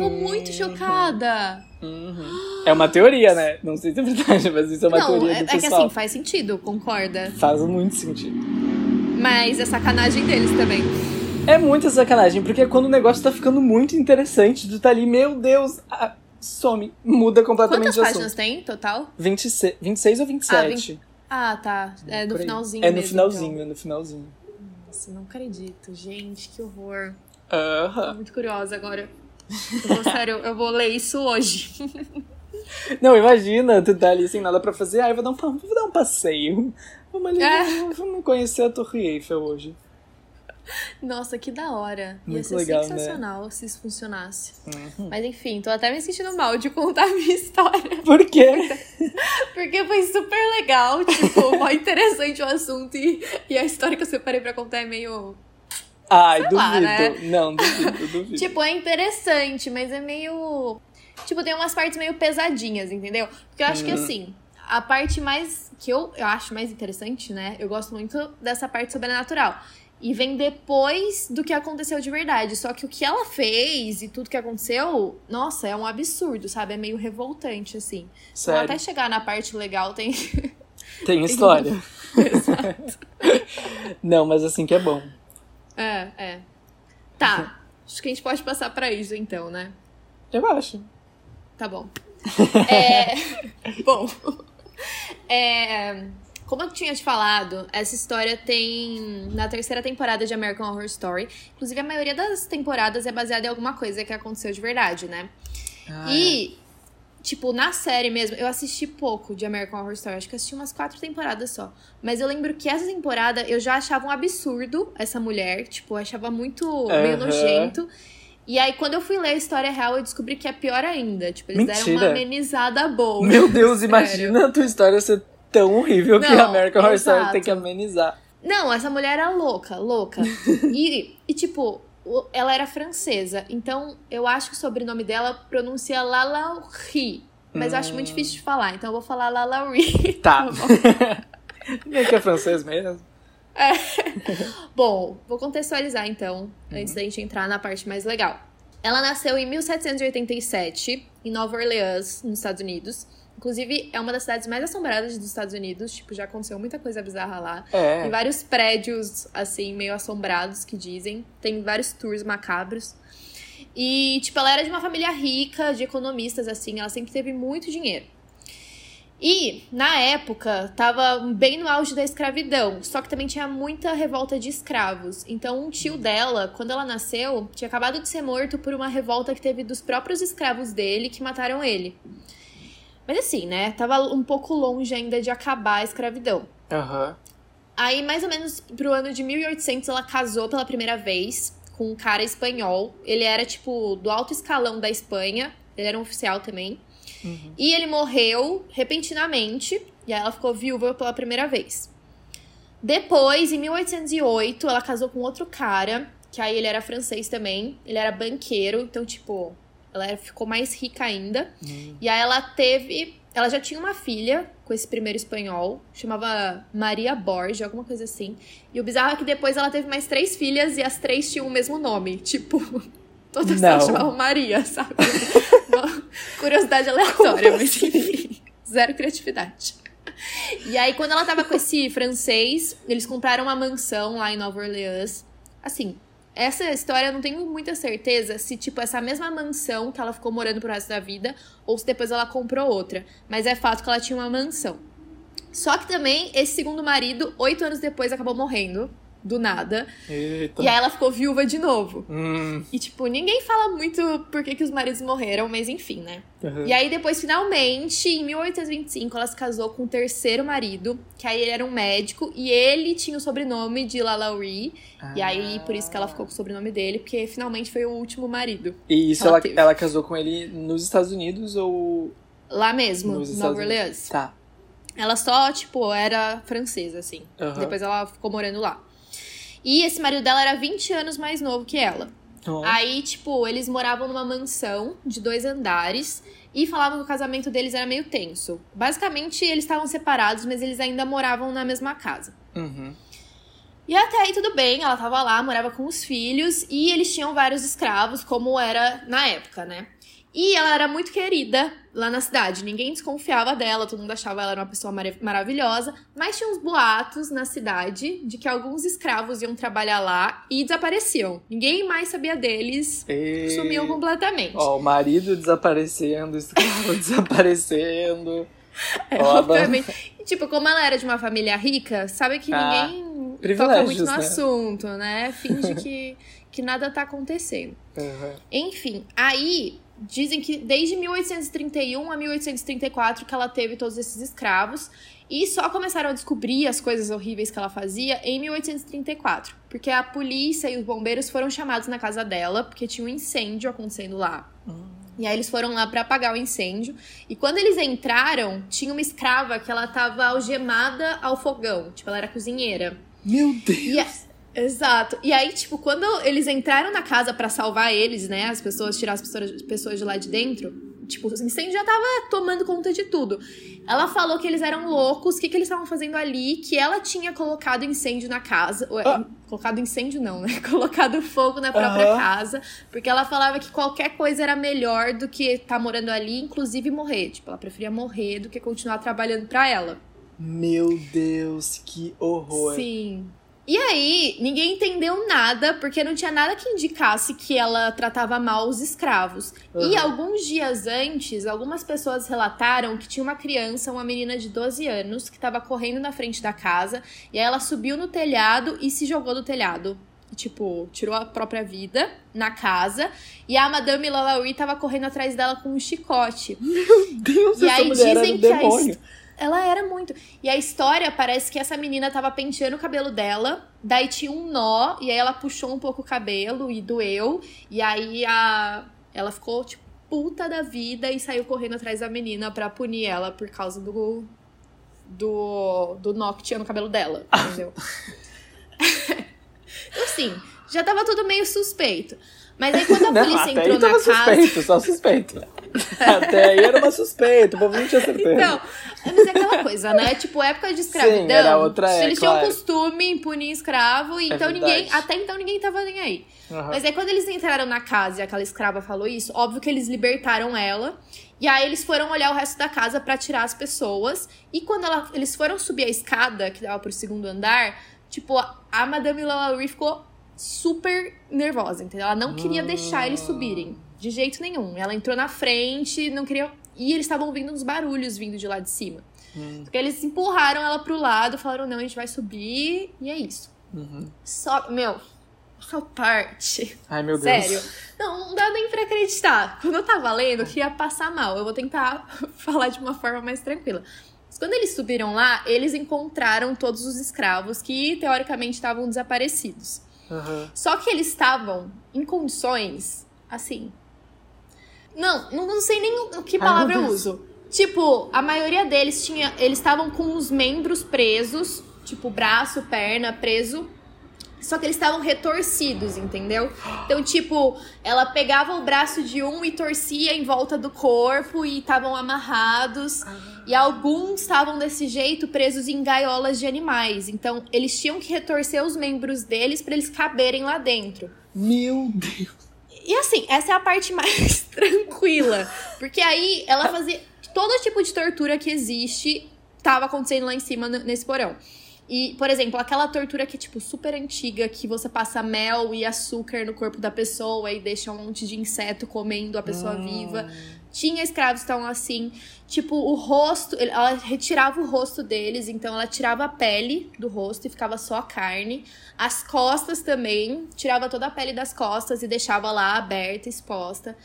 Tô uhum. muito chocada! Uhum. É uma teoria, né? Não sei se é verdade, mas isso é uma Não, teoria é, do pessoal. É que assim, faz sentido, concorda? Faz muito sentido. Mas é sacanagem deles também. É muita sacanagem, porque quando o negócio tá ficando muito interessante, tu tá ali, meu Deus, some, muda completamente Quantas páginas tem total? 26, 26 ou 27. Ah, 20... ah tá. É no finalzinho. É no mesmo, finalzinho, então. é no finalzinho. Nossa, não acredito. Gente, que horror. Uhum. Tô muito curiosa agora. Eu vou, sério, eu vou ler isso hoje. Não, imagina, tu tá ali sem nada pra fazer. Ah, eu vou dar um, vou dar um passeio. Vamos ali, é. vamos conhecer a Torre Eiffel hoje. Nossa, que da hora. Muito Ia ser legal, sensacional né? se isso funcionasse. Uhum. Mas enfim, tô até me sentindo mal de contar a minha história. Por quê? Porque foi super legal, tipo, mó interessante o assunto e, e a história que eu separei pra contar é meio Ai, duvido. Lá, né? Não, duvido, duvido. tipo, é interessante, mas é meio. Tipo, tem umas partes meio pesadinhas, entendeu? Porque eu acho que uhum. assim, a parte mais. que eu, eu acho mais interessante, né? Eu gosto muito dessa parte sobrenatural. E vem depois do que aconteceu de verdade. Só que o que ela fez e tudo que aconteceu, nossa, é um absurdo, sabe? É meio revoltante, assim. Sério? Então, até chegar na parte legal tem. Tem história. Exato. Não, mas assim que é bom. É, é. Tá. Acho que a gente pode passar pra isso então, né? Eu acho. Tá bom. É... bom. É... Como eu tinha te falado, essa história tem na terceira temporada de American Horror Story. Inclusive, a maioria das temporadas é baseada em alguma coisa que aconteceu de verdade, né? Ah, e, tipo, na série mesmo, eu assisti pouco de American Horror Story. Acho que assisti umas quatro temporadas só. Mas eu lembro que essa temporada eu já achava um absurdo essa mulher. Tipo, eu achava muito meio Aham. nojento. E aí, quando eu fui ler a história real, eu descobri que é pior ainda. Tipo, eles deram uma Mentira. amenizada boa. Meu Deus, imagina a tua história ser tão horrível que Não, a American Horror Story tem que amenizar. Não, essa mulher era louca, louca. E, e tipo, ela era francesa. Então, eu acho que o sobrenome dela pronuncia Lalaurie. Mas eu acho muito difícil de falar, então eu vou falar Lalaurie. Tá. Nem que é francês mesmo. Bom, vou contextualizar então, antes da gente entrar na parte mais legal. Ela nasceu em 1787, em Nova Orleans, nos Estados Unidos. Inclusive, é uma das cidades mais assombradas dos Estados Unidos. Tipo, já aconteceu muita coisa bizarra lá. Tem É. vários prédios, assim, meio assombrados que dizem. Tem vários tours macabros. E, tipo, ela era de uma família rica, de economistas, assim. Ela sempre teve muito dinheiro. E, na época, tava bem no auge da escravidão. Só que também tinha muita revolta de escravos. Então, um tio dela, quando ela nasceu, tinha acabado de ser morto por uma revolta que teve dos próprios escravos dele que mataram ele. Mas assim, né? Tava um pouco longe ainda de acabar a escravidão. Aham. Aí, mais ou menos pro ano de 1800, ela casou pela primeira vez com um cara espanhol. Ele era, tipo, do alto escalão da Espanha. Ele era um oficial também. E ele morreu repentinamente. E aí ela ficou viúva pela primeira vez. Depois, em 1808, ela casou com outro cara. Que aí ele era francês também. Ele era banqueiro. Então, tipo, ela ficou mais rica ainda. E aí ela teve. Ela já tinha uma filha com esse primeiro espanhol, chamava Maria Borges, alguma coisa assim. E o bizarro é que depois ela teve mais três filhas e as três tinham o mesmo nome. Tipo, todas elas chamavam Maria, sabe? Curiosidade aleatória, mas enfim. Zero criatividade. E aí, quando ela tava com esse francês, eles compraram uma mansão lá em Nova Orleans. Assim, essa história eu não tenho muita certeza se, tipo, essa mesma mansão que ela ficou morando pro resto da vida, ou se depois ela comprou outra. Mas é fato que ela tinha uma mansão. Só que também, esse segundo marido, oito anos depois, acabou morrendo. Do nada. Eita. E aí ela ficou viúva de novo. Hum. E, tipo, ninguém fala muito por que, que os maridos morreram, mas enfim, né? Uhum. E aí, depois, finalmente, em 1825, ela se casou com o terceiro marido, que aí ele era um médico, e ele tinha o sobrenome de Lalaurie. E aí, por isso que ela ficou com o sobrenome dele, porque finalmente foi o último marido. E isso Ela ela, ela casou com ele nos Estados Unidos ou. Lá mesmo, Nos Nova. Orleans. Tá. Ela só, tipo, era francesa, assim. Aham. Depois ela ficou morando lá. E esse marido dela era 20 anos mais novo que ela. Ó. Aí, tipo, eles moravam numa mansão de dois andares e falavam que o casamento deles era meio tenso. Basicamente, eles estavam separados, mas eles ainda moravam na mesma casa. Uhum. E até aí tudo bem, ela tava lá, morava com os filhos e eles tinham vários escravos, como era na época, né? E ela era muito querida lá na cidade. Ninguém desconfiava dela, todo mundo achava ela uma pessoa mara- maravilhosa. Mas tinha uns boatos na cidade de que alguns escravos iam trabalhar lá e desapareciam. Ninguém mais sabia deles, E... sumiam completamente. Ó, o marido desaparecendo, o escravo desaparecendo. É, obviamente. E, tipo, como ela era de uma família rica, sabe que Ah, ninguém toca muito no né? assunto, né? Finge que, que nada tá acontecendo. Uhum. Enfim, aí dizem que desde 1831 a 1834 que ela teve todos esses escravos e só começaram a descobrir as coisas horríveis que ela fazia em 1834, porque a polícia e os bombeiros foram chamados na casa dela porque tinha um incêndio acontecendo lá. E aí eles foram lá pra apagar o incêndio. E quando eles entraram, tinha uma escrava que ela tava algemada ao fogão. Tipo, ela era cozinheira. Meu Deus! Exato. E aí, tipo, quando eles entraram na casa pra salvar eles, né? As pessoas, tirar as pessoas, pessoas de lá de dentro. Tipo, o incêndio já tava tomando conta de tudo. Ela falou que eles eram loucos, o que, que eles estavam fazendo ali, que ela tinha colocado incêndio na casa. Ué, Ah. Colocado incêndio, não, né? Colocado fogo na própria Aham. casa. Porque ela falava que qualquer coisa era melhor do que estar morando ali, inclusive morrer. Tipo, ela preferia morrer do que continuar trabalhando pra ela. Meu Deus, que horror. Sim. E aí, ninguém entendeu nada, porque não tinha nada que indicasse que ela tratava mal os escravos. Uhum. E alguns dias antes, algumas pessoas relataram que tinha uma criança, uma menina de 12 anos, que estava correndo na frente da casa, e aí ela subiu no telhado e se jogou do telhado. Tipo, tirou a própria vida na casa. E a Madame Lalaurie tava correndo atrás dela com um chicote. Meu Deus, e essa aí mulher dizem era um que demônio. a ela era muito. E a história parece que essa menina tava penteando o cabelo dela, daí tinha um nó, e aí ela puxou um pouco o cabelo e doeu. E aí a ela ficou, tipo, puta da vida e saiu correndo atrás da menina pra punir ela por causa do. do. do nó que tinha no cabelo dela, entendeu? então, assim, já tava tudo meio suspeito. Mas aí quando a Não, polícia até entrou na casa. suspeito, só suspeito. até aí era uma suspeita, o povo não tinha certeza. Então, mas é aquela coisa, né? Tipo, época de escravidão. Sim, era outra, é, eles claro. tinham costume em punir escravo, e É então verdade. ninguém. Até então ninguém tava nem aí. Aham. Mas aí quando eles entraram na casa e aquela escrava falou isso, óbvio que eles libertaram ela. E aí eles foram olhar o resto da casa pra tirar as pessoas. E quando ela- eles foram subir a escada, que dava pro segundo andar, tipo, a Madame Lalaurie ficou super nervosa, entendeu? Ela não queria Hum. deixar eles subirem. De jeito nenhum. Ela entrou na frente, não queria. E eles estavam ouvindo uns barulhos vindo de lá de cima. Hum, Porque eles empurraram ela pro lado, falaram, não, a gente vai subir, e é isso. uhum. Só, meu, essa parte. Ai, meu Deus. Sério. Não, não dá nem pra acreditar. Quando eu tava lendo, eu queria passar mal. Eu vou tentar falar de uma forma mais tranquila. Mas quando eles subiram lá, eles encontraram todos os escravos que, teoricamente, estavam desaparecidos. Aham. Só que eles estavam em condições, assim. Não, não, sei nem o- que palavra eu uso. Tipo, a maioria deles tinha. Eles estavam com os membros presos, tipo, braço, perna preso. Só que eles estavam retorcidos, entendeu? Então, tipo, ela pegava o braço de um e torcia em volta do corpo e estavam amarrados. E alguns estavam desse jeito presos em gaiolas de animais. Então, eles tinham que retorcer os membros deles pra eles caberem lá dentro. Meu Deus. E assim, essa é a parte mais tranquila. Porque aí ela fazia. Todo tipo de tortura que existe tava acontecendo lá em cima nesse porão. E, por exemplo, aquela tortura que é, tipo, super antiga, que você passa mel e açúcar no corpo da pessoa e deixa um monte de inseto comendo a pessoa Hum. viva. Tinha escravos estavam assim. Tipo, o rosto. Ela retirava o rosto deles, então ela tirava a pele do rosto e ficava só a carne. As costas também. Tirava toda a pele das costas e deixava lá aberta, exposta.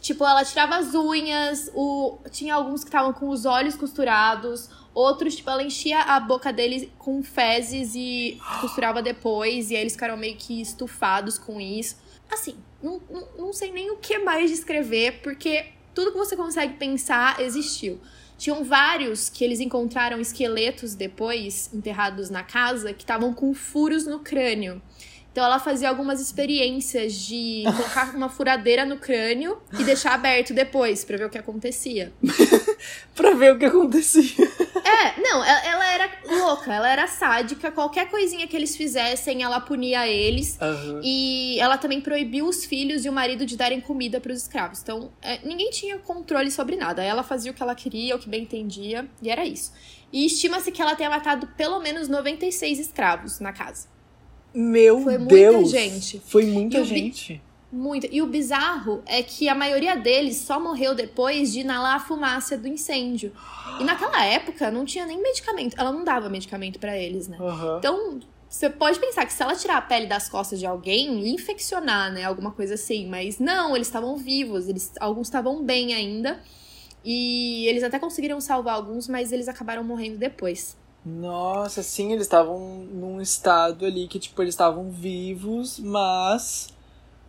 Tipo, ela tirava as unhas, o... tinha alguns que estavam com os olhos costurados, outros, tipo, ela enchia a boca deles com fezes e costurava depois, e aí eles ficaram meio que estufados com isso. Assim, não, não, não sei nem o que mais descrever, porque tudo que você consegue pensar existiu. Tinham vários que eles encontraram esqueletos depois, enterrados na casa, que estavam com furos no crânio. Então ela fazia algumas experiências de colocar uma furadeira no crânio e deixar aberto depois pra ver o que acontecia. Pra ver o que acontecia. É, não, ela, era louca, ela era sádica, qualquer coisinha que eles fizessem, ela punia eles. Aham. E ela também proibiu os filhos e o marido de darem comida para os escravos. Então, é, ninguém tinha controle sobre nada. Ela fazia o que ela queria, o que bem entendia, e era isso. E estima-se que ela tenha matado pelo menos 96 escravos na casa. Meu Foi muita Deus. gente. Foi muita E gente. Muito. E o bizarro é que a maioria deles só morreu depois de inalar a fumaça do incêndio. E naquela época não tinha nem medicamento. Ela não dava medicamento pra eles, né? Aham. Então, você pode pensar que se ela tirar a pele das costas de alguém, ia infeccionar, né? Alguma coisa assim. Mas não, eles estavam vivos, eles, alguns estavam bem ainda. E eles até conseguiram salvar alguns, mas eles acabaram morrendo depois. Nossa, sim, eles estavam num estado ali que, tipo, eles estavam vivos, mas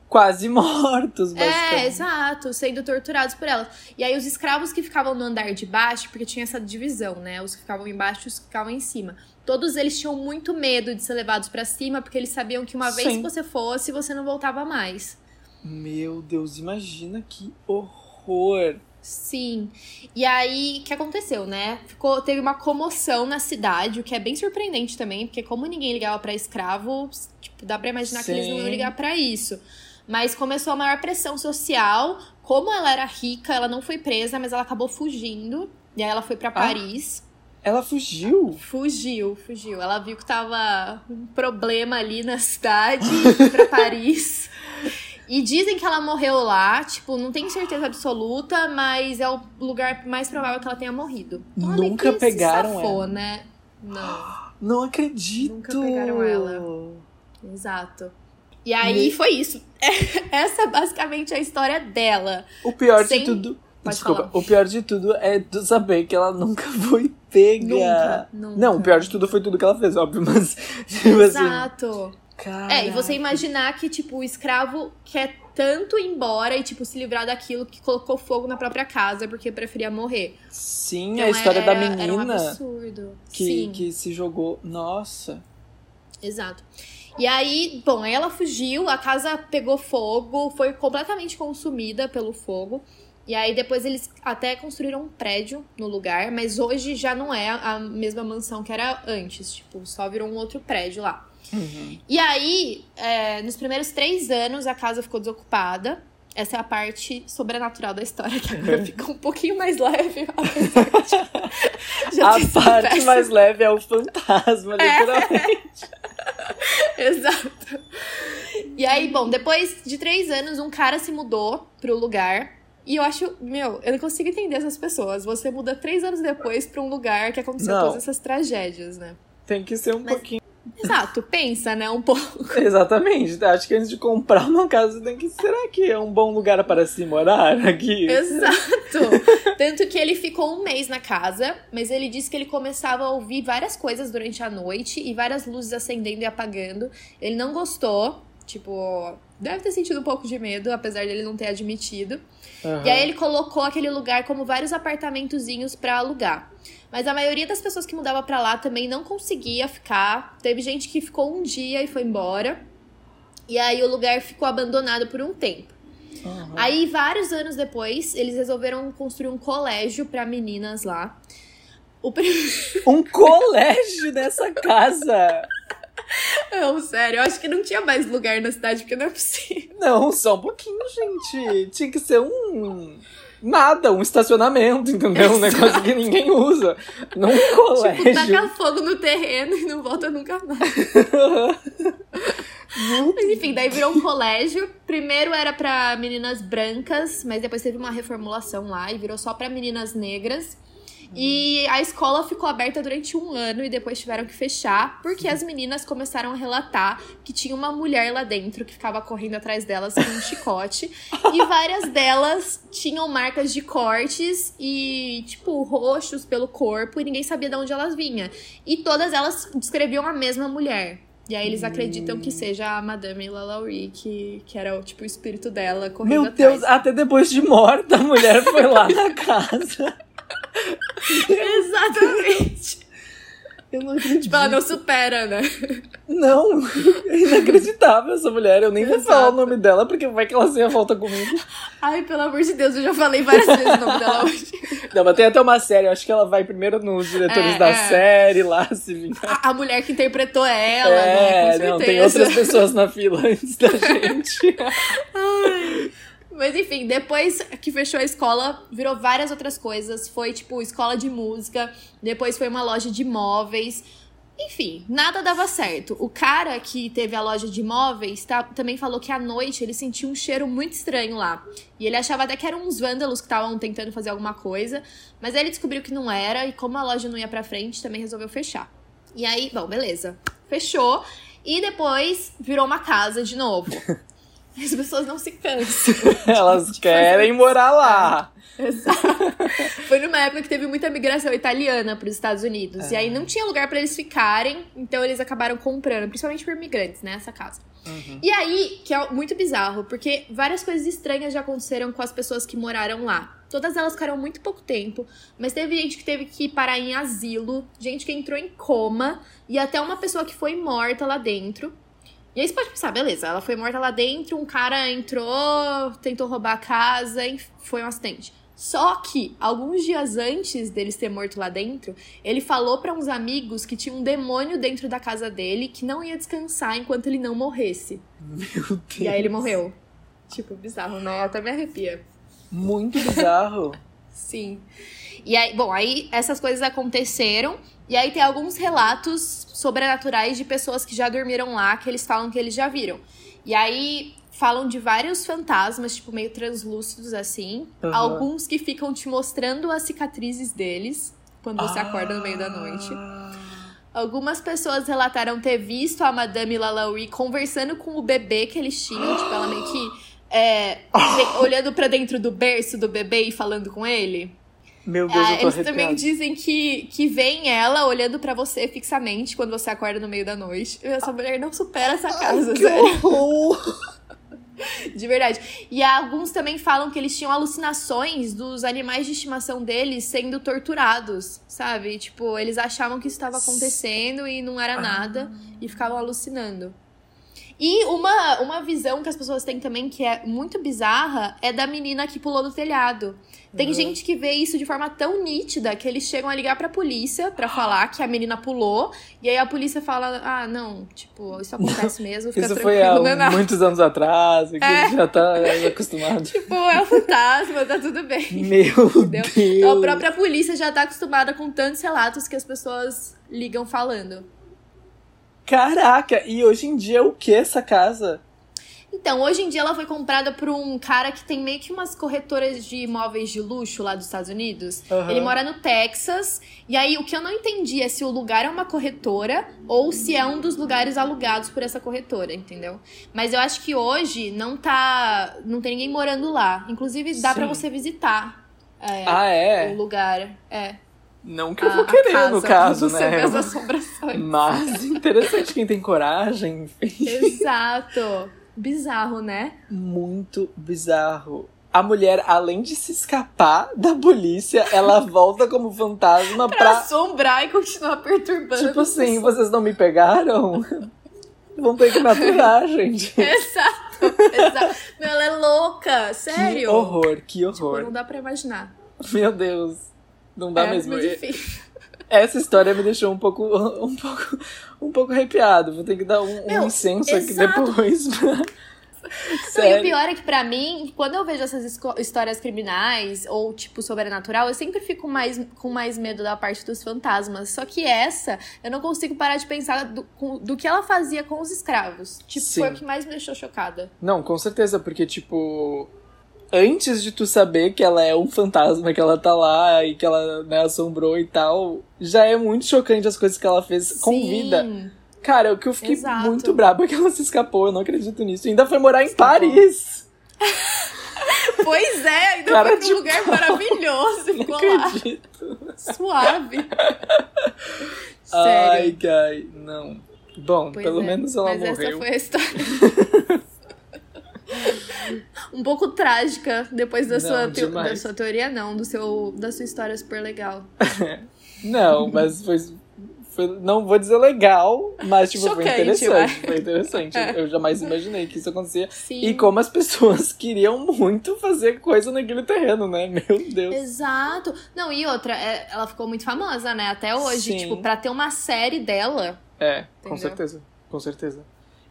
quase mortos, É, basicamente. exato, sendo torturados por elas. E aí os escravos que ficavam no andar de baixo, porque tinha essa divisão, né? Os que ficavam embaixo e os que ficavam em cima. Todos eles tinham muito medo de ser levados pra cima, porque eles sabiam que uma vez Sim. que você fosse, você não voltava mais. Meu Deus, imagina que horror. Sim. E aí, o que aconteceu, né? Ficou, teve uma comoção na cidade, o que é bem surpreendente também, porque como ninguém ligava pra escravo, tipo, dá pra imaginar que eles não iam Sim. ligar pra isso. Mas começou a maior pressão social. Como ela era rica, ela não foi presa, mas ela acabou fugindo. E aí ela foi pra Ah. Paris. Ela fugiu? Fugiu, fugiu. Ela viu que tava um problema ali na cidade, foi pra Paris. E dizem que ela morreu lá, tipo, não tenho certeza absoluta, mas é o lugar mais provável que ela tenha morrido. Então, Nunca pegaram safou, ela. né? Não. Não acredito. Nunca pegaram ela. Exato. E aí Me... foi isso. Essa basicamente é a história dela. O pior Sem... de tudo. Pode Desculpa, falar. o pior de tudo é tu saber que ela nunca foi pega. Nunca, nunca. Não, o pior de tudo foi tudo que ela fez, óbvio, mas. Tipo Exato. Assim, Caraca. É, e você imaginar que, tipo, o escravo quer tanto ir embora e, tipo, se livrar daquilo que colocou fogo na própria casa porque preferia morrer. Sim, então, a história era, da menina. Um absurdo. Que, Sim. que se jogou. Nossa. Exato. E aí, bom, ela fugiu, a casa pegou fogo, foi completamente consumida pelo fogo. E aí depois eles até construíram um prédio no lugar, mas hoje já não é a mesma mansão que era antes. Tipo, só virou um outro prédio lá. Uhum. E aí, é, nos primeiros três anos, a casa ficou desocupada. Essa é a parte sobrenatural da história, que agora fica um pouquinho mais leve. a parte mais leve é o fantasma, é. literalmente. É. Exato. E aí, bom, depois de três anos, um cara se mudou pro lugar. E eu acho, meu, eu não consigo entender essas pessoas. Você muda três anos depois pra um lugar que aconteceu não. todas essas tragédias, né? Tem que ser um Mas... pouquinho Exato, pensa, né, um pouco. Exatamente. Acho que antes de comprar uma casa, tem que. Será que é um bom lugar para se morar aqui? Exato. Tanto que ele ficou um mês na casa, mas ele disse que ele começava a ouvir várias coisas durante a noite e várias luzes acendendo e apagando. Ele não gostou, tipo, deve ter sentido um pouco de medo, apesar dele não ter admitido. Uhum. E aí ele colocou aquele lugar como vários apartamentozinhos para alugar. Mas a maioria das pessoas que mudava para lá também não conseguia ficar. Teve gente que ficou um dia e foi embora. E aí o lugar ficou abandonado por um tempo. Uhum. Aí, vários anos depois, eles resolveram construir um colégio para meninas lá. Um colégio nessa casa! Não, sério, eu acho que não tinha mais lugar na cidade, porque não é possível. Não, só um pouquinho, gente. Tinha que ser um nada, um estacionamento, entendeu? Um negócio que ninguém usa. Num colégio. Tipo, taca fogo no terreno e não volta nunca mais. mas enfim, daí virou um colégio. Primeiro era para meninas brancas, mas depois teve uma reformulação lá e virou só para meninas negras. E a escola ficou aberta durante um ano e depois tiveram que fechar, porque as meninas começaram a relatar que tinha uma mulher lá dentro que ficava correndo atrás delas com um chicote. e várias delas tinham marcas de cortes e, tipo, roxos pelo corpo e ninguém sabia de onde elas vinham. E todas elas descreviam a mesma mulher. E aí eles acreditam que seja a Madame Lalaurie, que, que era tipo, o espírito dela correndo Meu atrás. Deus, até depois de morta a mulher foi lá na casa. Exatamente. Eu não acredito. Tipo, ela não supera, né? Não, é inacreditável essa mulher. Eu nem Exato. vou falar o nome dela, porque vai que ela sem a volta comigo. Ai, pelo amor de Deus, eu já falei várias vezes o nome dela hoje. Não, mas tem até uma série, eu acho que ela vai primeiro nos diretores é, da é. série lá, se vingar. A, a, mulher que interpretou ela, é, né? não, tem outras pessoas na fila antes da gente. Ai. Mas enfim, depois que fechou a escola, virou várias outras coisas. Foi tipo escola de música, depois foi uma loja de móveis. Enfim, nada dava certo. O cara que teve a loja de móveis tá, também falou que à noite ele sentiu um cheiro muito estranho lá. E ele achava até que eram uns vândalos que estavam tentando fazer alguma coisa. Mas aí ele descobriu que não era, e como a loja não ia pra frente, também resolveu fechar. E aí, bom, beleza. Fechou. E depois virou uma casa de novo. As pessoas não se cansam. Elas querem morar lá. É, exato. Foi numa época que teve muita migração italiana para os Estados Unidos. É. E aí não tinha lugar para eles ficarem, então eles acabaram comprando, principalmente por imigrantes, né? Essa casa. Uhum. E aí, que é muito bizarro, porque várias coisas estranhas já aconteceram com as pessoas que moraram lá. Todas elas ficaram muito pouco tempo, mas teve gente que teve que parar em asilo, gente que entrou em coma, e até uma pessoa que foi morta lá dentro. E aí você pode pensar, beleza, ela foi morta lá dentro, um cara entrou, tentou roubar a casa e foi um acidente. Só que, alguns dias antes dele ser morto lá dentro, ele falou para uns amigos que tinha um demônio dentro da casa dele que não ia descansar enquanto ele não morresse. Meu Deus. E aí ele morreu. Tipo, bizarro, né? Até me arrepia. Muito bizarro. Sim. E aí, bom, aí essas coisas aconteceram. E aí tem alguns relatos sobrenaturais de pessoas que já dormiram lá, que eles falam que eles já viram. E aí falam de vários fantasmas, tipo, meio translúcidos assim. Uhum. Alguns que ficam te mostrando as cicatrizes deles quando você acorda no meio da noite. Algumas pessoas relataram ter visto a Madame Lalaurie conversando com o bebê que eles tinham, tipo, ela meio que é, olhando pra dentro do berço do bebê e falando com ele. Meu Deus, Ah, eu tô eles arrepiado. também dizem que, que vem ela olhando pra você fixamente quando você acorda no meio da noite. Essa mulher não supera essa casa, Que sério. horror! De verdade. E alguns também falam que eles tinham alucinações dos animais de estimação deles sendo torturados, sabe? Tipo, eles achavam que isso estava acontecendo e não era nada e ficavam alucinando. E uma, uma visão que as pessoas têm também que é muito bizarra é da menina que pulou do telhado. Tem Uhum. gente que vê isso de forma tão nítida que eles chegam a ligar pra polícia pra falar que a menina pulou. E aí a polícia fala: Ah, não, tipo, isso acontece mesmo, fica Isso tranquilo, foi há não é nada. muitos anos atrás, que É. já tá acostumado. Tipo, é um fantasma, tá tudo bem. Meu Entendeu? Deus! A própria polícia já tá acostumada com tantos relatos que as pessoas ligam falando. Caraca, e hoje em dia o que essa casa? Então, hoje em dia ela foi comprada por um cara que tem meio que umas corretoras de imóveis de luxo lá dos Estados Unidos. Aham. Ele mora no Texas. E aí, o que eu não entendi é se o lugar é uma corretora ou se é um dos lugares alugados por essa corretora, entendeu? Mas eu acho que hoje não tá. Não tem ninguém morando lá. Inclusive, dá pra você visitar é, Ah, o é? lugar. É. Não que eu vou querer, casa, no caso, você né? as assombrações. Mas interessante quem tem coragem. enfim. Exato. Bizarro, né? Muito bizarro. A mulher, além de se escapar da polícia, ela volta como fantasma Pra pra. assombrar e continuar perturbando. Tipo as assim, vocês não me pegaram? Vão ter que me aturar, gente. Exato, exato. Meu, ela é louca, Que sério. horror, que Tipo, horror. não dá pra imaginar. Meu Deus. Não dá é, mesmo. Enfim. Essa história me deixou um pouco, um pouco, um pouco arrepiado. Vou ter que dar um, um Meu, incenso aqui exato. depois. pra- Não, e o pior é que pra mim, quando eu vejo essas histórias criminais ou tipo sobrenatural, eu sempre fico mais com mais medo da parte dos fantasmas. Só que essa, eu não consigo parar de pensar do, do que ela fazia com os escravos. Tipo, Sim. foi o que mais me deixou chocada. Não, com certeza, porque, tipo, antes de tu saber que ela é um fantasma, que ela tá lá e que ela né, assombrou e tal, já é muito chocante as coisas que ela fez com Sim. vida. Cara, o que eu fiquei Exato. muito é que ela se escapou, eu não acredito nisso. Ainda foi morar em Escapou. Paris. Pois é, ainda Cara, foi pra um tipo, lugar maravilhoso. Não Ficou lá, acredito. suave. Ai, Sério. Kai, não. Bom, Pois pelo é, menos ela Mas essa morreu. foi a história. Um pouco trágica depois da, Não, sua, demais. da sua teoria, não, do seu, da sua história super legal. Não, mas foi, foi- Não vou dizer legal, mas tipo, foi Chocante, interessante. vai. Foi interessante. É. Eu jamais imaginei que isso acontecia. Sim. E como as pessoas queriam muito fazer coisa naquele terreno, né? Meu Deus. Exato. Não, e outra, é- ela ficou muito famosa, né? Até hoje. Sim. Tipo, pra ter uma série dela. É, com Entendeu? certeza. Com certeza.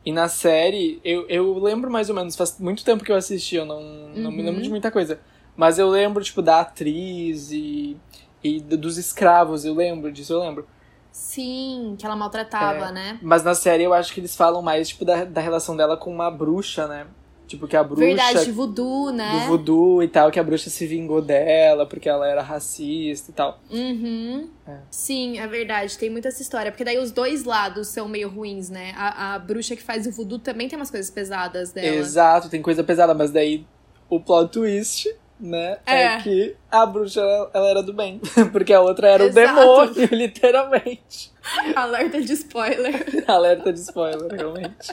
E na série, eu, eu lembro mais ou menos, faz muito tempo que eu assisti, eu não, não me lembro Uhum. de muita coisa. Mas eu lembro, tipo, da atriz e, e dos escravos, eu lembro disso, eu lembro. Sim, que ela maltratava, É. né? Mas na série eu acho que eles falam mais, tipo, da, da relação dela com uma bruxa, né? Tipo, que a bruxa Verdade, voodoo, né? do voodoo e tal, que a bruxa se vingou dela porque ela era racista e tal. Uhum. É. Sim, é verdade. Tem muita essa história. Porque daí os dois lados são meio ruins, né? A, a bruxa que faz o voodoo também tem umas coisas pesadas dela. Exato, tem coisa pesada, mas daí o plot twist, né, é, É. que a bruxa ela, era do bem. Porque a outra era Exato. o demônio, literalmente. Alerta de spoiler. Alerta de spoiler, realmente.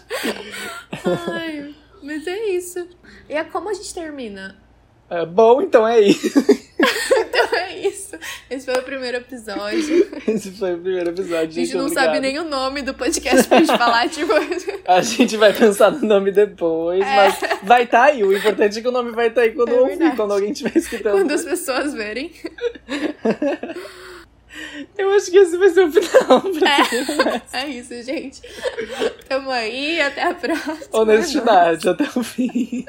Ai, mas é isso. E é como a gente termina? É, bom, então é isso. Então é isso. Esse foi o primeiro episódio. Esse foi o primeiro episódio. A gente gente, não obrigado. sabe nem o nome do podcast pra gente falar, tipo. A gente vai pensar no nome depois, mas vai estar aí. O importante é que o nome vai estar aí quando É ouvir, quando alguém estiver escutando. Quando as pessoas verem. Eu acho que esse vai ser o final. pra É isso, gente. Tamo aí, até a próxima. Honestidade, até o fim.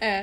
É.